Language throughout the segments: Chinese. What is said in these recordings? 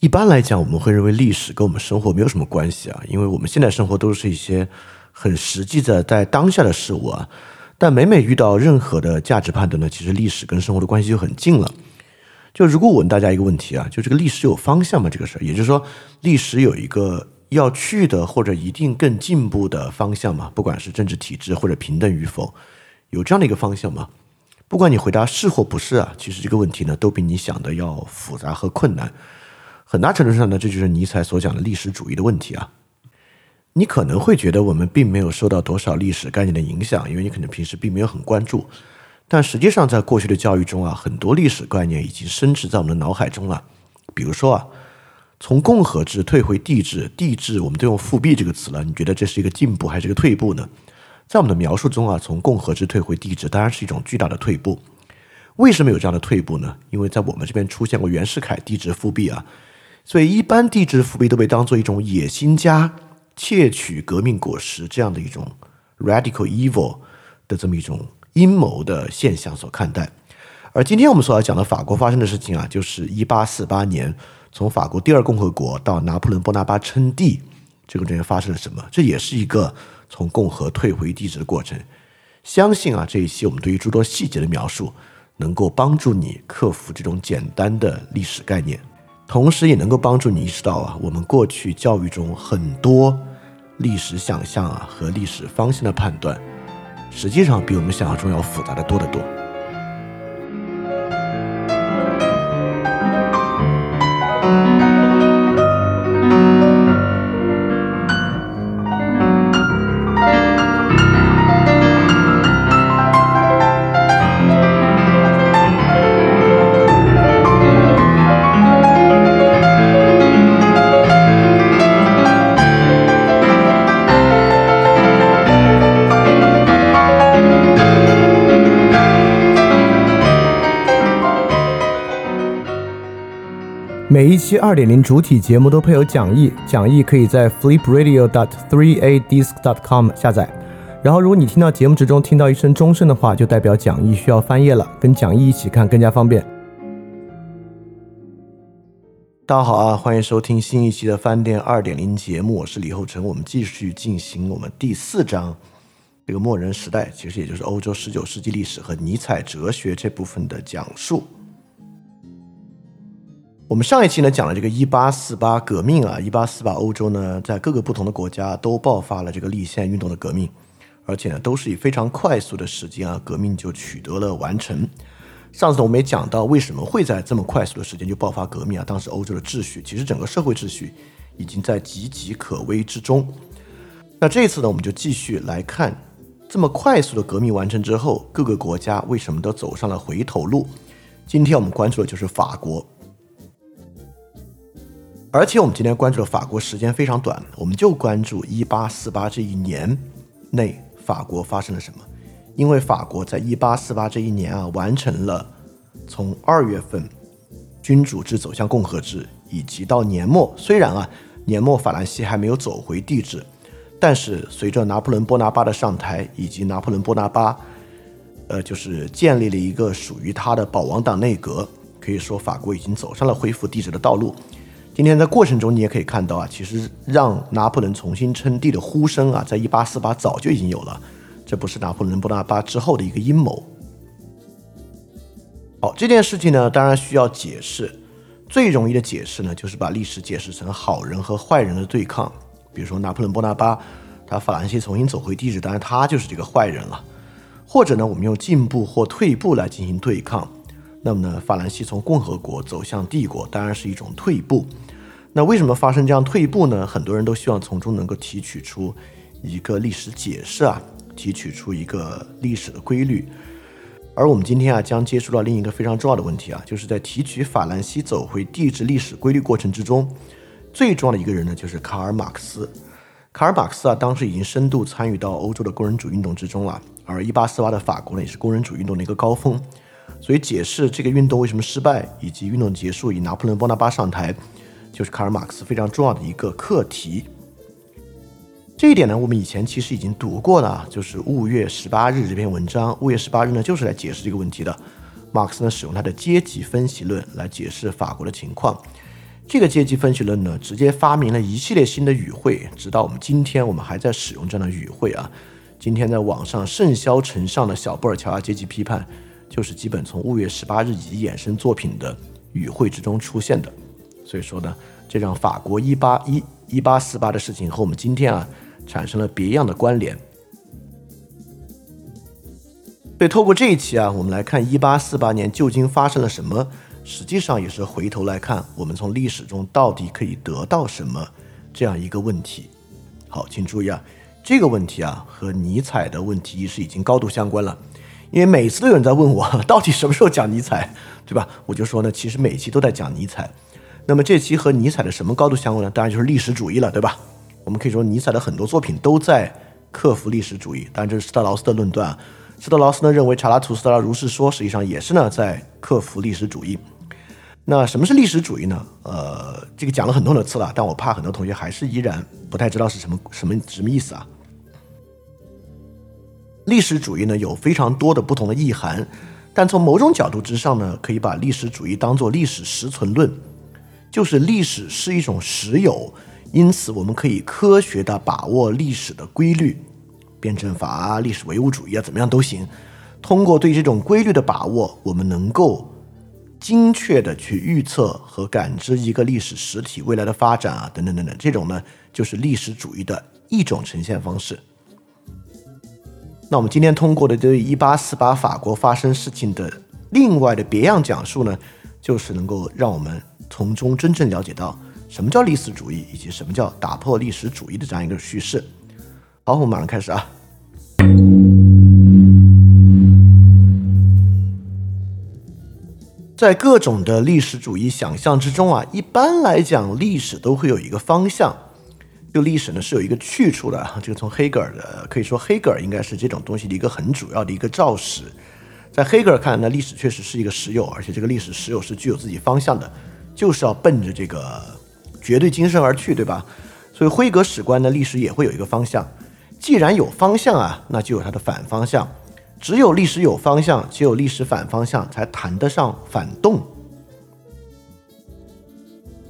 一般来讲，我们会认为历史跟我们生活没有什么关系啊，因为我们现在生活都是一些很实际的在当下的事物啊。但每每遇到任何的价值判断呢，其实历史跟生活的关系就很近了。就如果我问大家一个问题啊，就这个历史有方向吗？这个事儿，也就是说，历史有一个要去的或者一定更进步的方向吗？不管是政治体制或者平等与否，有这样的一个方向吗？不管你回答是或不是啊，其实这个问题呢，都比你想的要复杂和困难。很大程度上呢，这就是尼采所讲的历史主义的问题啊。你可能会觉得我们并没有受到多少历史概念的影响，因为你可能平时并没有很关注。但实际上，在过去的教育中啊，很多历史概念已经深植在我们的脑海中了。比如说啊，从共和制退回帝制，帝制我们都用复辟这个词了。你觉得这是一个进步还是一个退步呢？在我们的描述中啊，从共和制退回帝制当然是一种巨大的退步。为什么有这样的退步呢？因为在我们这边出现过袁世凯帝制复辟啊。所以，一般帝制复辟都被当做一种野心家窃取革命果实这样的一种 radical evil 的这么一种阴谋的现象所看待。而今天我们所要讲的法国发生的事情啊，就是一八四八年从法国第二共和国到拿破仑波拿巴称帝这个中间发生了什么？这也是一个从共和退回帝制的过程。相信啊，这一期我们对于诸多细节的描述，能够帮助你克服这种简单的历史概念。同时也能够帮助你意识到啊，我们过去教育中很多历史想象啊和历史方向的判断，实际上比我们想象中要复杂的多得多。二点零主体节目都配有讲义，讲义可以在 flipradio.dot3adisc.dot.com 下载。然后，如果你听到节目之中听到一声钟声的话，就代表讲义需要翻页了，跟讲义一起看更加方便。大家好啊，欢迎收听新一期的翻店二点零节目，我是李厚成。我们继续进行我们第四章，这个末人时代，其实也就是欧洲十九世纪历史和尼采哲学这部分的讲述。我们上一期呢讲了这个一八四八革命啊，一八四八欧洲呢在各个不同的国家都爆发了这个立宪运动的革命，而且呢都是以非常快速的时间啊，革命就取得了完成。上次我们也讲到为什么会在这么快速的时间就爆发革命啊，当时欧洲的秩序其实整个社会秩序已经在岌岌可危之中。那这一次呢，我们就继续来看这么快速的革命完成之后，各个国家为什么都走上了回头路。今天我们关注的就是法国。而且我们今天关注的法国时间非常短，我们就关注一八四八这一年内法国发生了什么。因为法国在一八四八这一年啊，完成了从二月份君主制走向共和制，以及到年末，虽然啊年末法兰西还没有走回帝制，但是随着拿破仑波拿巴的上台，以及拿破仑波拿巴，呃，就是建立了一个属于他的保王党内阁，可以说法国已经走上了恢复帝制的道路。今天在过程中，你也可以看到啊，其实让拿破仑重新称帝的呼声啊，在一八四八早就已经有了，这不是拿破仑波拿巴之后的一个阴谋。好，这件事情呢，当然需要解释。最容易的解释呢，就是把历史解释成好人和坏人的对抗。比如说拿破仑波拿巴，他法兰西重新走回帝制，当然他就是这个坏人了。或者呢，我们用进步或退步来进行对抗。那么呢，法兰西从共和国走向帝国，当然是一种退步。那为什么发生这样退步呢？很多人都希望从中能够提取出一个历史解释啊，提取出一个历史的规律。而我们今天啊，将接触到另一个非常重要的问题啊，就是在提取法兰西走回帝制历史规律过程之中，最重要的一个人呢，就是卡尔马克思。卡尔马克思啊，当时已经深度参与到欧洲的工人主义运动之中了，而一八四八的法国呢，也是工人主义运动的一个高峰。所以，解释这个运动为什么失败，以及运动结束以拿破仑波拿巴上台，就是卡尔马克思非常重要的一个课题。这一点呢，我们以前其实已经读过了，就是五月十八日这篇文章。五月十八日呢，就是来解释这个问题的。马克思呢，使用他的阶级分析论来解释法国的情况。这个阶级分析论呢，直接发明了一系列新的语汇，直到我们今天，我们还在使用这样的语汇啊。今天在网上甚嚣尘上的小布尔乔亚阶级批判，就是基本从五月十八日以及衍生作品的语汇之中出现的。所以说呢，这让法国一八一一八四八的事情和我们今天啊产生了别样的关联。所以透过这一期啊，我们来看一八四八年究竟发生了什么。实际上也是回头来看，我们从历史中到底可以得到什么这样一个问题。好，请注意啊，这个问题啊和尼采的问题是已经高度相关了。因为每次都有人在问我，到底什么时候讲尼采，对吧？我就说呢，其实每期都在讲尼采。那么这期和尼采的什么高度相关呢？当然就是历史主义了，对吧？我们可以说尼采的很多作品都在克服历史主义。当然这是斯特劳斯的论断啊。斯特劳斯呢认为查拉图斯特拉如是说，实际上也是呢在克服历史主义。那什么是历史主义呢？呃，这个讲了很多很多次了，但我怕很多同学还是依然不太知道是什么什么什么意思啊。历史主义呢有非常多的不同的意涵，但从某种角度之上呢，可以把历史主义当做历史实存论，就是历史是一种实有，因此我们可以科学的把握历史的规律，辩证法啊、历史唯物主义啊，怎么样都行。通过对这种规律的把握，我们能够。精确的去预测和感知一个历史实体未来的发展啊，等等等等，这种呢就是历史主义的一种呈现方式。那我们今天通过的对一八四八法国发生事情的另外的别样讲述呢，就是能够让我们从中真正了解到什么叫历史主义，以及什么叫打破历史主义的这样一个叙事。好，我们马上开始啊。在各种的历史主义想象之中啊，一般来讲，历史都会有一个方向。就历史呢是有一个去处的。这个从黑格尔的可以说，黑格尔应该是这种东西的一个很主要的一个肇始。在黑格尔看，来呢历史确实是一个实有，而且这个历史实有是具有自己方向的，就是要奔着这个绝对精神而去，对吧？所以辉格史观呢，历史也会有一个方向。既然有方向啊，那就有它的反方向。只有历史有方向，只有历史反方向，才谈得上反动。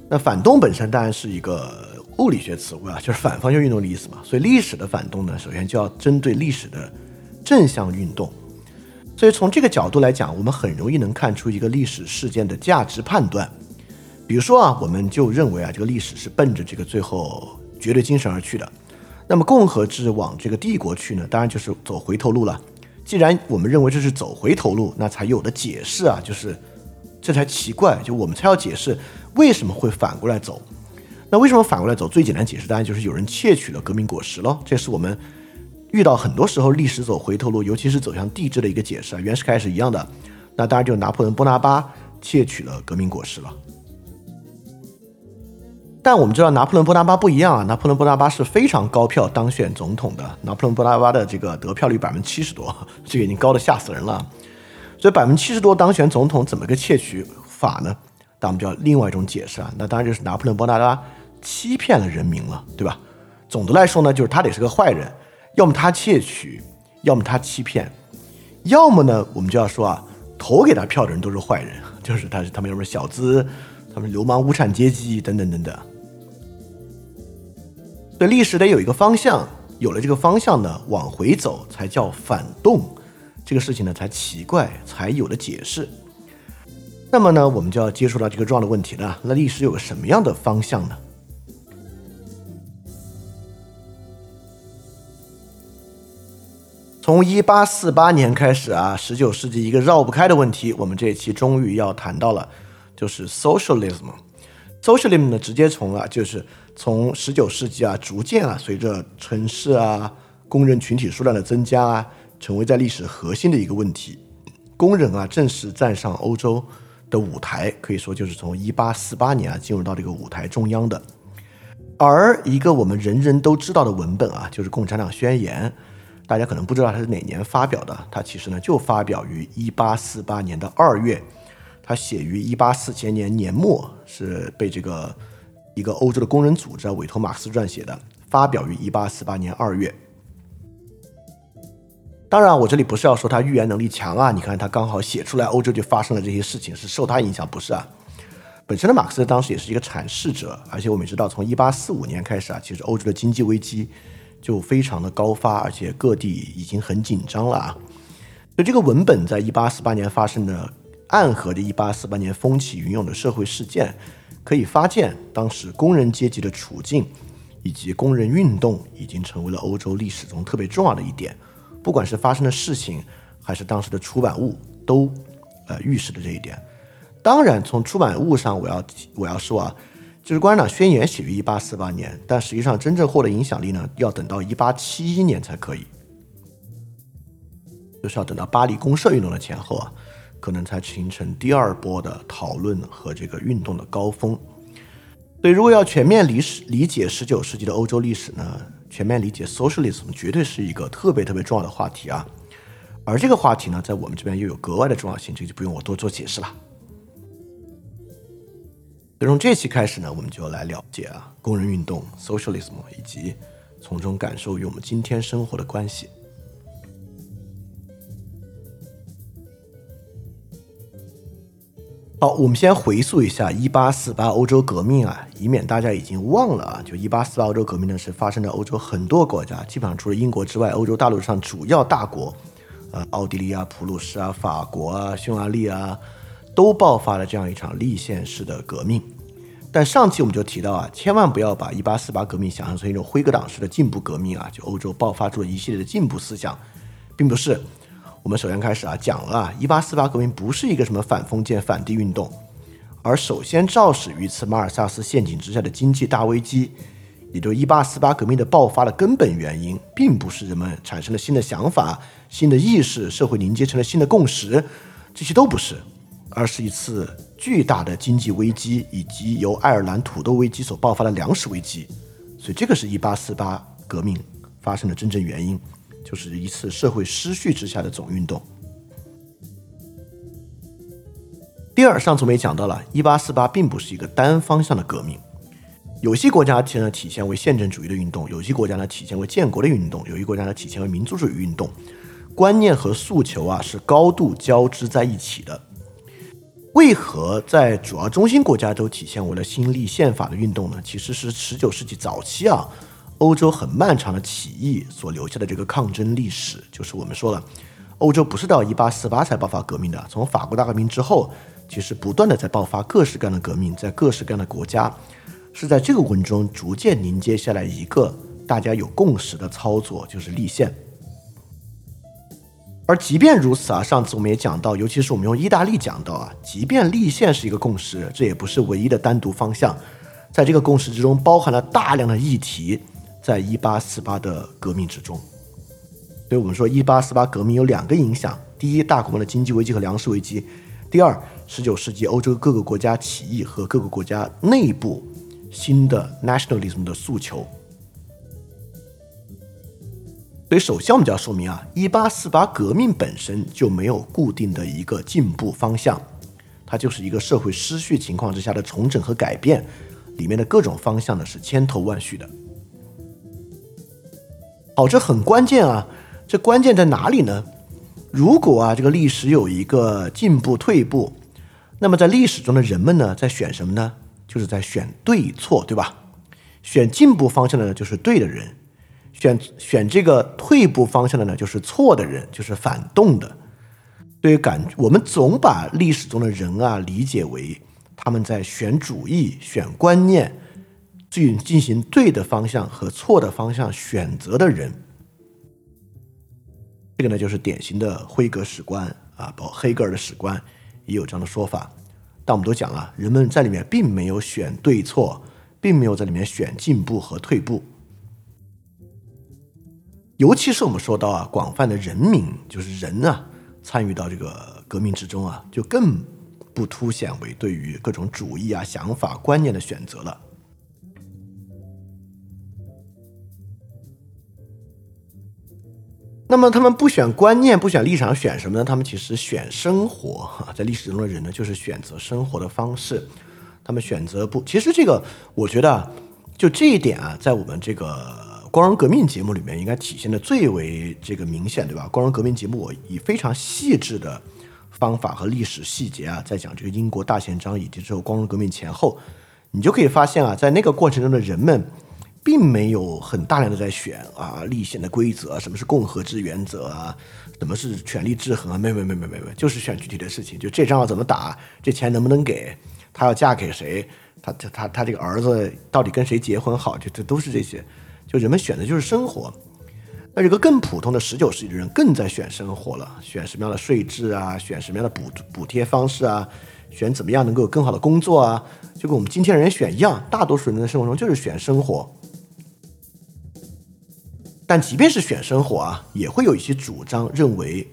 那反动本身当然是一个物理学词汇啊，就是反方向运动的意思嘛。所以历史的反动呢，首先就要针对历史的正向运动。所以从这个角度来讲，我们很容易能看出一个历史事件的价值判断。比如说啊，我们就认为啊，这个历史是奔着这个最后绝对精神而去的。那么共和制往这个帝国去呢，当然就是走回头路了。既然我们认为这是走回头路，那才有的解释啊，就是这才奇怪，就我们才要解释为什么会反过来走。那为什么反过来走？最简单解释当然就是有人窃取了革命果实喽。这是我们遇到很多时候历史走回头路，尤其是走向帝制的一个解释啊。原始开始一样的，那当然就拿破仑波拿巴窃取了革命果实了。但我们知道拿破仑波拿巴不一样啊，拿破仑波拿巴是非常高票当选总统的。拿破仑波拿巴的这个得票率百分之七十多，这个已经高的吓死人了。所以百分之七十多当选总统怎么个窃取法呢？那我们就要另外一种解释啊，那当然就是拿破仑波拿巴欺骗了人民了，对吧？总的来说呢，就是他得是个坏人，要么他窃取，要么他欺骗，要么呢，我们就要说啊，投给他票的人都是坏人，就是他是他们要么小资，他们流氓无产阶级等等等等。对历史得有一个方向，有了这个方向呢，往回走才叫反动，这个事情呢才奇怪，才有的解释。那么呢，我们就要接触到这个重要的问题了。那历史有个什么样的方向呢？从一八四八年开始啊，十九世纪一个绕不开的问题，我们这一期终于要谈到了，就是 socialism。socialism 呢，直接从啊，就是。从十九世纪啊，逐渐啊，随着城市啊、工人群体数量的增加啊，成为在历史核心的一个问题。工人啊，正式站上欧洲的舞台，可以说就是从一八四八年啊，进入到这个舞台中央的。而一个我们人人都知道的文本啊，就是《共产党宣言》，大家可能不知道它是哪年发表的，它其实呢就发表于一八四八年的二月，它写于一八四七年年末，是被这个。一个欧洲的工人组织委托马克思撰写的，发表于一八四八年二月。当然，我这里不是要说他预言能力强啊，你看他刚好写出来，欧洲就发生了这些事情，是受他影响，不是啊？本身的马克思当时也是一个阐释者，而且我们知道，从一八四五年开始啊，其实欧洲的经济危机就非常的高发，而且各地已经很紧张了啊。所以这个文本在一八四八年发生的暗合着一八四八年风起云涌的社会事件，可以发现当时工人阶级的处境以及工人运动已经成为了欧洲历史中特别重要的一点。不管是发生的事情，还是当时的出版物，都呃预示着这一点。当然，从出版物上，我要我要说啊，就是《共产党宣言》写于一八四八年，但实际上真正获得影响力呢，要等到一八七一年才可以，就是要等到巴黎公社运动的前后啊，可能才形成第二波的讨论和这个运动的高峰。所以，如果要全面理理解十九世纪的欧洲历史呢，全面理解 socialism 绝对是一个特别特别重要的话题啊。而这个话题呢，在我们这边又有格外的重要性，这就不用我多做解释了。从这期开始呢，我们就来了解啊工人运动 （socialism） 以及从中感受与我们今天生活的关系。好，我们先回溯一下1848欧洲革命啊，以免大家已经忘了啊。就1848欧洲革命呢，是发生在欧洲很多国家，基本上除了英国之外，欧洲大陆上主要大国，呃，奥地利啊、普鲁士啊、法国啊、匈牙利啊。都爆发了这样一场立宪式的革命，但上期我们就提到啊，千万不要把一八四八革命想象成一种辉格党式的进步革命啊，就欧洲爆发出了一系列的进步思想，并不是。我们首先开始啊，讲了啊，一八四八革命不是一个什么反封建反帝运动，而首先肇始于此马尔萨斯陷阱之下的经济大危机，也就一八四八革命的爆发的根本原因，并不是人们产生了新的想法、新的意识，社会凝结成了新的共识，这些都不是。而是一次巨大的经济危机，以及由爱尔兰土豆危机所爆发的粮食危机，所以这个是一八四八革命发生的真正原因，就是一次社会失序之下的总运动。第二，上次我们也讲到了，一八四八并不是一个单方向的革命，有些国家呢体现为宪政主义的运动，有些国家呢体现为建国的运动，有些国家呢体现为民族主义运动，观念和诉求啊是高度交织在一起的。为何在主要中心国家都体现为了新立宪法的运动呢？其实是十九世纪早期啊，欧洲很漫长的起义所留下的这个抗争历史。就是我们说了，欧洲不是到一八四八才爆发革命的，从法国大革命之后，其实不断的在爆发各式各样的革命，在各式各样的国家，是在这个过程中逐渐凝结下来一个大家有共识的操作，就是立宪。而即便如此啊，上次我们也讲到，尤其是我们用意大利讲到啊，即便立宪是一个共识，这也不是唯一的单独方向，在这个共识之中包含了大量的议题，在一八四八的革命之中。所以我们说，一八四八革命有两个影响：第一，大规模的经济危机和粮食危机；第二，十九世纪欧洲各个国家起义和各个国家内部新的 nationalism 的诉求。所以，首先我们就要说明啊，一八四八革命本身就没有固定的一个进步方向，它就是一个社会失序情况之下的重整和改变，里面的各种方向呢是千头万绪的。好，这很关键啊，这关键在哪里呢？如果啊这个历史有一个进步退步，那么在历史中的人们呢在选什么呢？就是在选对错，对吧？选进步方向的呢就是对的人。选选这个退步方向的呢，就是错的人，就是反动的。对于感，我们总把历史中的人啊理解为他们在选主义、选观念，进进行对的方向和错的方向选择的人。这个呢，就是典型的辉格史观啊，包括黑格尔的史观也有这样的说法。但我们都讲了，人们在里面并没有选对错，并没有在里面选进步和退步。尤其是我们说到啊，广泛的人民就是人啊，参与到这个革命之中啊，就更不凸显为对于各种主义啊、想法、观念的选择了。那么他们不选观念、不选立场，选什么呢？他们其实选生活。在历史中的人呢，就是选择生活的方式。他们选择不，其实这个我觉得，就这一点啊，在我们这个。光荣革命节目里面应该体现的最为这个明显，对吧？光荣革命节目我以非常细致的方法和历史细节啊，在讲这个英国大宪章以及之后光荣革命前后，你就可以发现啊，在那个过程中的人们，并没有很大量的在选啊立宪的规则，什么是共和制原则啊，什么是权力制衡啊，没没没没没没，就是选具体的事情，就这仗要怎么打，这钱能不能给，他要嫁给谁，他他他他这个儿子到底跟谁结婚好，就这都是这些，就人们选的就是生活。那这个更普通的十九世纪的人更在选生活了，选什么样的税制啊，选什么样的补补贴方式啊，选怎么样能够有更好的工作啊，就跟我们今天人选一样，大多数人的生活中就是选生活。但即便是选生活啊，也会有一些主张认为，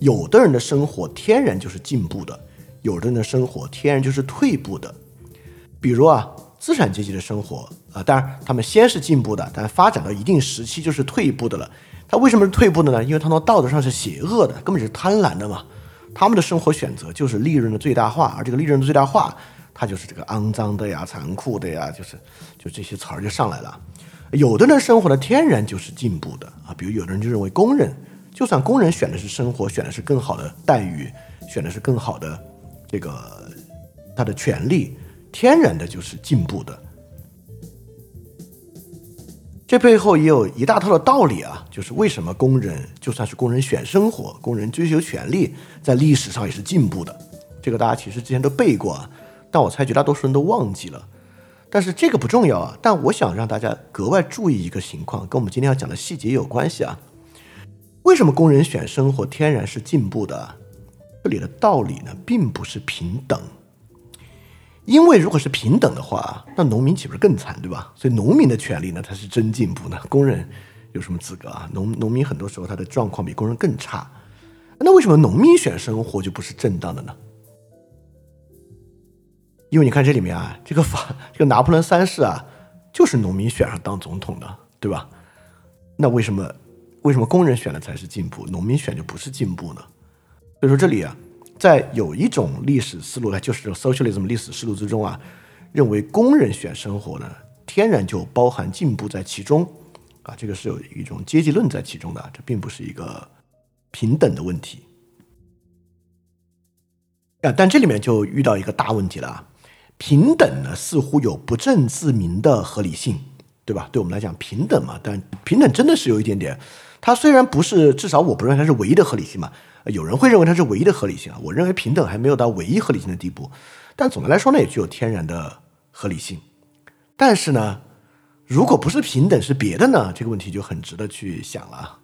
有的人的生活天然就是进步的，有的人的生活天然就是退步的。比如啊，资产阶级的生活。啊，当然，他们先是进步的，但发展到一定时期就是退步的了。他为什么是退步的呢？因为他从道德上是邪恶的，根本是贪婪的嘛。他们的生活选择就是利润的最大化，而这个利润的最大化，它就是这个肮脏的呀、残酷的呀，就是就这些词儿就上来了。有的人生活的天然就是进步的啊，比如有的人就认为工人，就算工人选的是生活，选的是更好的待遇，选的是更好的这个他的权利，天然的就是进步的。这背后也有一大套的道理啊，就是为什么工人就算是工人选生活，工人追求权利，在历史上也是进步的。这个大家其实之前都背过啊，但我猜绝大多数人都忘记了。但是这个不重要啊，但我想让大家格外注意一个情况，跟我们今天要讲的细节有关系啊。为什么工人选生活天然是进步的？这里的道理呢，并不是平等。因为如果是平等的话，那农民岂不是更惨，对吧？所以农民的权利呢，才是真进步呢。工人有什么资格啊？农农民很多时候他的状况比工人更差。那为什么农民选生活就不是正当的呢？因为你看这里面啊，这个法，这个拿破仑三世啊，就是农民选上当总统的，对吧？那为什么为什么工人选的才是进步，农民选就不是进步呢？所以说这里啊。在有一种历史思路呢，就是 socialism 历史思路之中啊，认为工人选生活呢，天然就包含进步在其中，啊，这个是有一种阶级论在其中的，这并不是一个平等的问题。啊，但这里面就遇到一个大问题了啊，平等呢似乎有不证自明的合理性，对吧？对我们来讲平等嘛，但平等真的是有一点点，它虽然不是，至少我不认为它是唯一的合理性嘛。有人会认为它是唯一的合理性啊，我认为平等还没有到唯一合理性的地步，但总的来说呢，也具有天然的合理性。但是呢，如果不是平等是别的呢，这个问题就很值得去想了。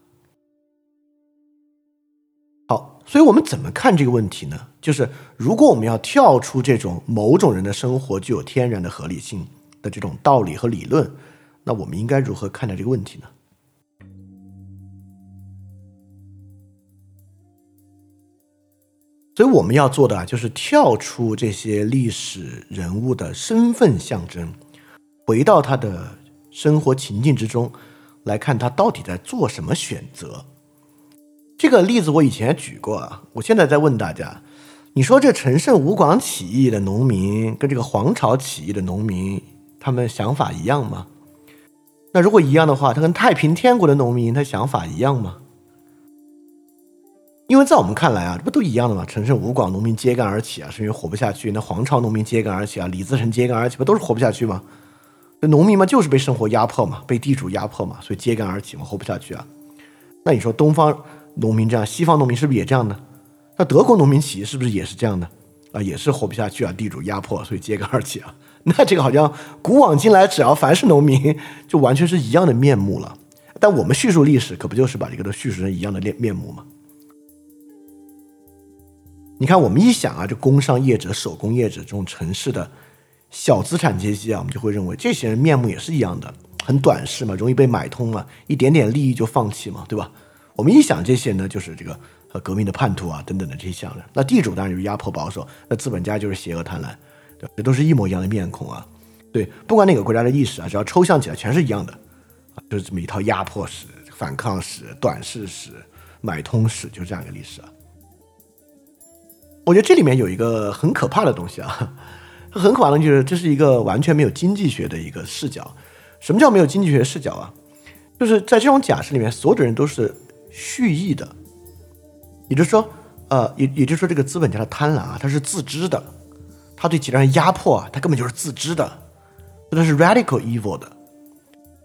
好，所以我们怎么看这个问题呢？就是如果我们要跳出这种某种人的生活具有天然的合理性的这种道理和理论，那我们应该如何看待这个问题呢？所以我们要做的啊，就是跳出这些历史人物的身份象征，回到他的生活情境之中，来看他到底在做什么选择。这个例子我以前举过啊，我现在在问大家：你说这陈胜吴广起义的农民跟这个黄巢起义的农民，他们想法一样吗？那如果一样的话，他跟太平天国的农民他想法一样吗？因为在我们看来啊，这不都一样的吗？陈胜吴广农民揭竿而起啊，是因为活不下去；那黄巢农民揭竿而起啊，李自成揭竿而起，不都是活不下去吗？那农民嘛，就是被生活压迫嘛，被地主压迫嘛，所以揭竿而起嘛，活不下去啊。那你说东方农民这样，西方农民是不是也这样呢？那德国农民起义是不是也是这样的啊？也是活不下去啊，地主压迫，所以揭竿而起啊。那这个好像古往今来，只要凡是农民，就完全是一样的面目了。但我们叙述历史，可不就是把这个都叙述成一样的面面目吗？你看，我们一想啊，这工商业者、手工业者这种城市的小资产阶级啊，我们就会认为这些人面目也是一样的，很短视嘛，容易被买通嘛，一点点利益就放弃嘛，对吧？我们一想这些呢，就是这个呃革命的叛徒啊，等等的这些项人。那地主当然就是压迫保守，那资本家就是邪恶贪婪，对，这都是一模一样的面孔啊。对，不管哪个国家的历史啊，只要抽象起来，全是一样的啊，就是这么一套压迫史、反抗史、短视史、买通史，就是这样一个历史啊。我觉得这里面有一个很可怕的东西啊，很可怕的就是这是一个完全没有经济学的一个视角。什么叫没有经济学视角啊？就是在这种假设里面，所有的人都是蓄意的，也就是说，呃，也也就是说，这个资本家的贪婪啊，他是自知的，他对其他人压迫啊，他根本就是自知的，这是 radical evil 的。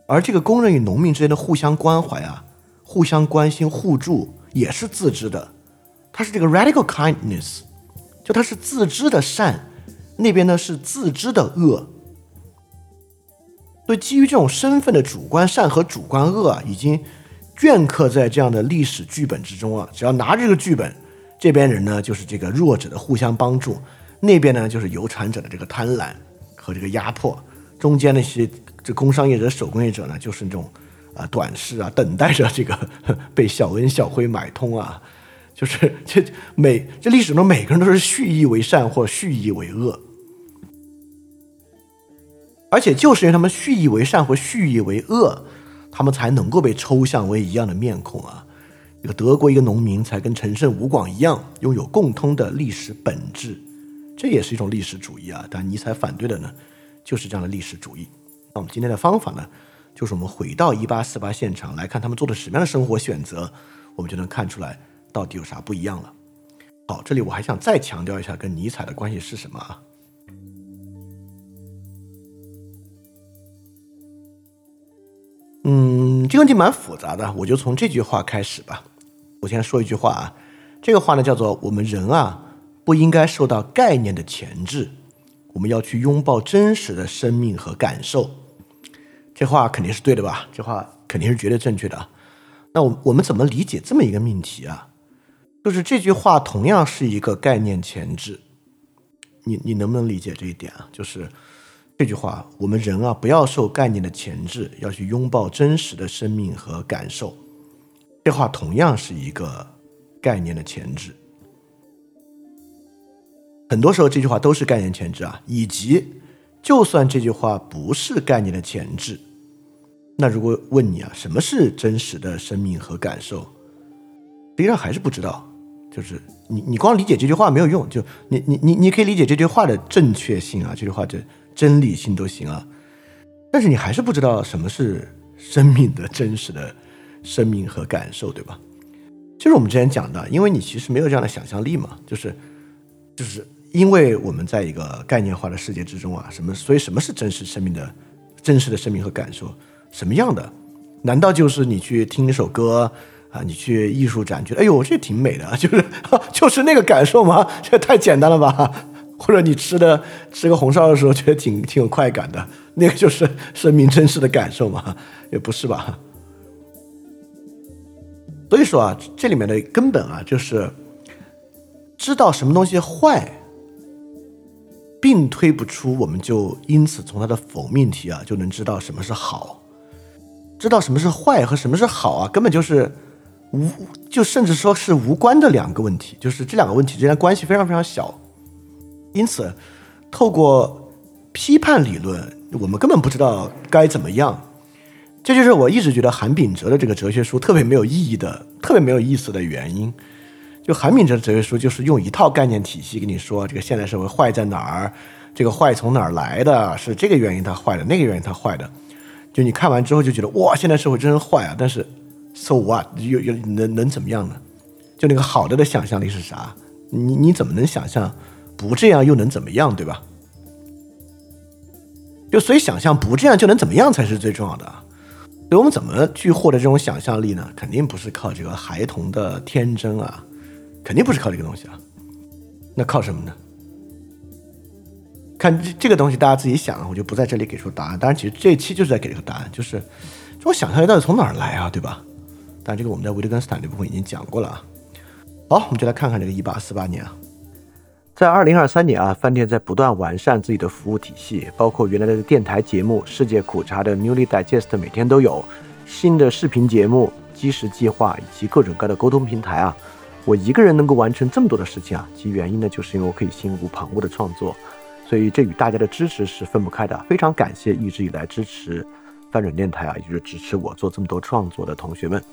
而这个工人与农民之间的互相关怀啊，互相关心、互助，也是自知的，他是这个 radical kindness，就他是自知的善，那边呢是自知的恶。所以，基于这种身份的主观善和主观恶啊，已经镌刻在这样的历史剧本之中啊。只要拿这个剧本。这边人呢，就是这个弱者的互相帮助；那边呢，就是有产者的这个贪婪和这个压迫。中间那些这工商业者、手工业者呢，就是那种啊短视啊，等待着这个 被小恩小惠买通啊。就是这每这历史中每个人都是蓄意为善或蓄意为恶，而且就是因为他们蓄意为善或蓄意为恶，他们才能够被抽象为一样的面孔啊。一个德国一个农民才跟陈胜吴广一样，拥有共通的历史本质，这也是一种历史主义啊。但尼采反对的呢，就是这样的历史主义。那我们今天的方法呢，就是我们回到一八四八现场来看他们做的什么样的生活选择，我们就能看出来到底有啥不一样了。好，这里我还想再强调一下跟尼采的关系是什么啊？嗯，这个问题蛮复杂的，我就从这句话开始吧。我先说一句话啊，这个话呢叫做“我们人啊不应该受到概念的钳制，我们要去拥抱真实的生命和感受。”这话肯定是对的吧？这话肯定是绝对正确的。那我我们怎么理解这么一个命题啊？就是这句话同样是一个概念前置。你你能不能理解这一点啊？就是这句话，我们人啊不要受概念的前置，要去拥抱真实的生命和感受。这话同样是一个概念的前置，很多时候这句话都是概念前置啊。以及，就算这句话不是概念的前置，那如果问你啊，什么是真实的生命和感受，实际上还是不知道。就是你你光理解这句话没有用，就你你你你可以理解这句话的正确性啊，这句话的真理性都行啊，但是你还是不知道什么是生命的真实的。生命和感受，对吧？就是我们之前讲的，因为你其实没有这样的想象力嘛，就是，就是因为我们在一个概念化的世界之中啊，什么，所以什么是真实生命的真实的生命和感受？什么样的？难道就是你去听一首歌啊，你去艺术展，觉得哎呦这挺美的，就是 就是那个感受吗？这太简单了吧？或者你吃的吃个红烧的时候，觉得挺挺有快感的，那个就是生命真实的感受吗？也不是吧？所以说啊，这里面的根本啊，就是知道什么东西坏，并推不出，我们就因此从它的否命题啊，就能知道什么是好。知道什么是坏和什么是好啊，根本就是无，就甚至说是无关的两个问题，就是这两个问题之间关系非常非常小。因此，透过批判理论，我们根本不知道该怎么样。这就是我一直觉得韩炳哲的这个哲学书特别没有意义的、特别没有意思的原因。就韩炳哲的哲学书，就是用一套概念体系跟你说这个现代社会坏在哪儿，这个坏从哪儿来的，是这个原因它坏的，那个原因它坏的。就你看完之后就觉得哇，现代社会真是坏啊！但是，so what？又又能能怎么样呢？就那个好的的想象力是啥？你你怎么能想象不这样又能怎么样，对吧？就所以想象不这样就能怎么样才是最重要的。所以我们怎么去获得这种想象力呢？肯定不是靠这个孩童的天真啊，肯定不是靠这个东西啊。那靠什么呢？看这这个东西，大家自己想，我就不在这里给出答案。当然，其实这一期就是在给这个答案，就是这种想象力到底从哪儿来啊，对吧？但这个我们在维特根斯坦这部分已经讲过了啊。好，我们就来看看这个一八四八年啊。在二零二三年啊，饭店在不断完善自己的服务体系，包括原来的电台节目《世界苦茶》的 Newly Digest 每天都有新的视频节目、基石计划以及各种各样的沟通平台啊。我一个人能够完成这么多的事情啊，其原因呢，就是因为我可以心无旁骛的创作，所以这与大家的支持是分不开的。非常感谢一直以来支持翻转电台啊，也就是支持我做这么多创作的同学们，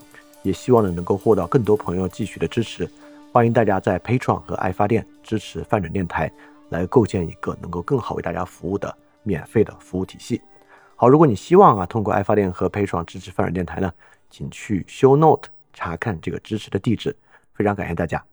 也希望呢能够获得更多朋友继续的支持。欢迎大家在 Patron 和爱发电支持泛转电台，来构建一个能够更好为大家服务的免费的服务体系。好，如果你希望啊通过爱发电和 Patron 支持泛转电台呢，请去 Show Note 查看这个支持的地址。非常感谢大家。